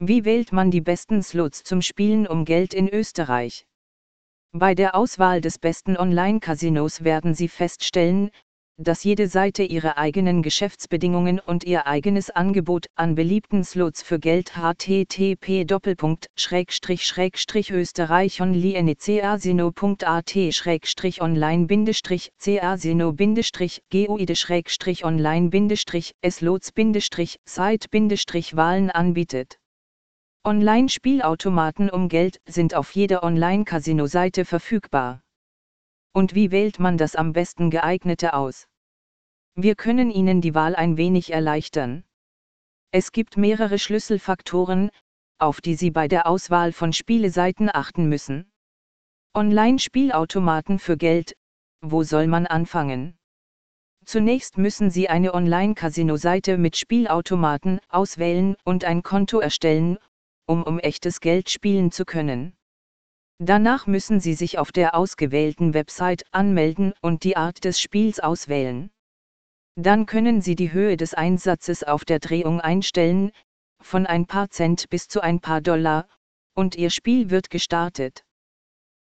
Wie wählt man die besten Slots zum Spielen um Geld in Österreich? Bei der Auswahl des besten Online-Casinos werden Sie feststellen, dass jede Seite ihre eigenen Geschäftsbedingungen und ihr eigenes Angebot an beliebten Slots für Geld http österreich online casino.at online casino guide online slots site Wahlen anbietet. Online-Spielautomaten um Geld sind auf jeder Online-Casino-Seite verfügbar. Und wie wählt man das am besten geeignete aus? Wir können Ihnen die Wahl ein wenig erleichtern. Es gibt mehrere Schlüsselfaktoren, auf die Sie bei der Auswahl von Spieleseiten achten müssen. Online-Spielautomaten für Geld, wo soll man anfangen? Zunächst müssen Sie eine Online-Casino-Seite mit Spielautomaten auswählen und ein Konto erstellen, um um echtes Geld spielen zu können. Danach müssen Sie sich auf der ausgewählten Website anmelden und die Art des Spiels auswählen. Dann können Sie die Höhe des Einsatzes auf der Drehung einstellen, von ein paar Cent bis zu ein paar Dollar, und Ihr Spiel wird gestartet.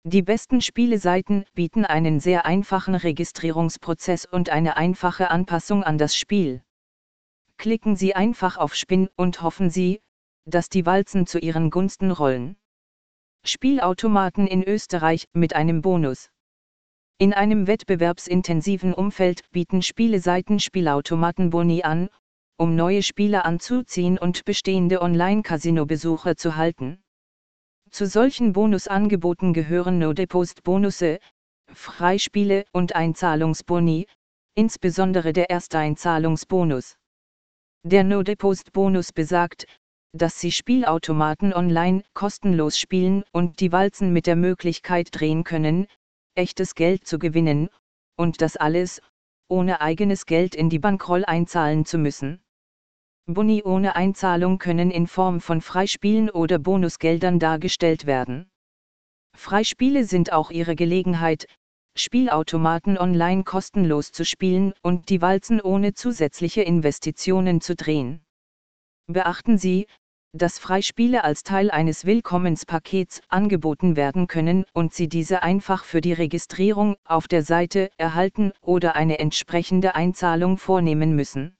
Die besten Spieleseiten bieten einen sehr einfachen Registrierungsprozess und eine einfache Anpassung an das Spiel. Klicken Sie einfach auf Spin und hoffen Sie, dass die Walzen zu Ihren Gunsten rollen. Spielautomaten in Österreich mit einem Bonus. In einem wettbewerbsintensiven Umfeld bieten Spieleseiten Spielautomaten Boni an, um neue Spieler anzuziehen und bestehende Online-Casino-Besucher zu halten. Zu solchen Bonusangeboten gehören No-Depost-Bonusse, Freispiele und Einzahlungsboni, insbesondere der Ersteinzahlungsbonus. Der No-Depost-Bonus besagt, dass sie Spielautomaten online kostenlos spielen und die Walzen mit der Möglichkeit drehen können, echtes Geld zu gewinnen, und das alles, ohne eigenes Geld in die Bankroll einzahlen zu müssen. Boni ohne Einzahlung können in Form von Freispielen oder Bonusgeldern dargestellt werden. Freispiele sind auch ihre Gelegenheit, Spielautomaten online kostenlos zu spielen und die Walzen ohne zusätzliche Investitionen zu drehen. Beachten Sie, dass Freispiele als Teil eines Willkommenspakets angeboten werden können und Sie diese einfach für die Registrierung auf der Seite erhalten oder eine entsprechende Einzahlung vornehmen müssen.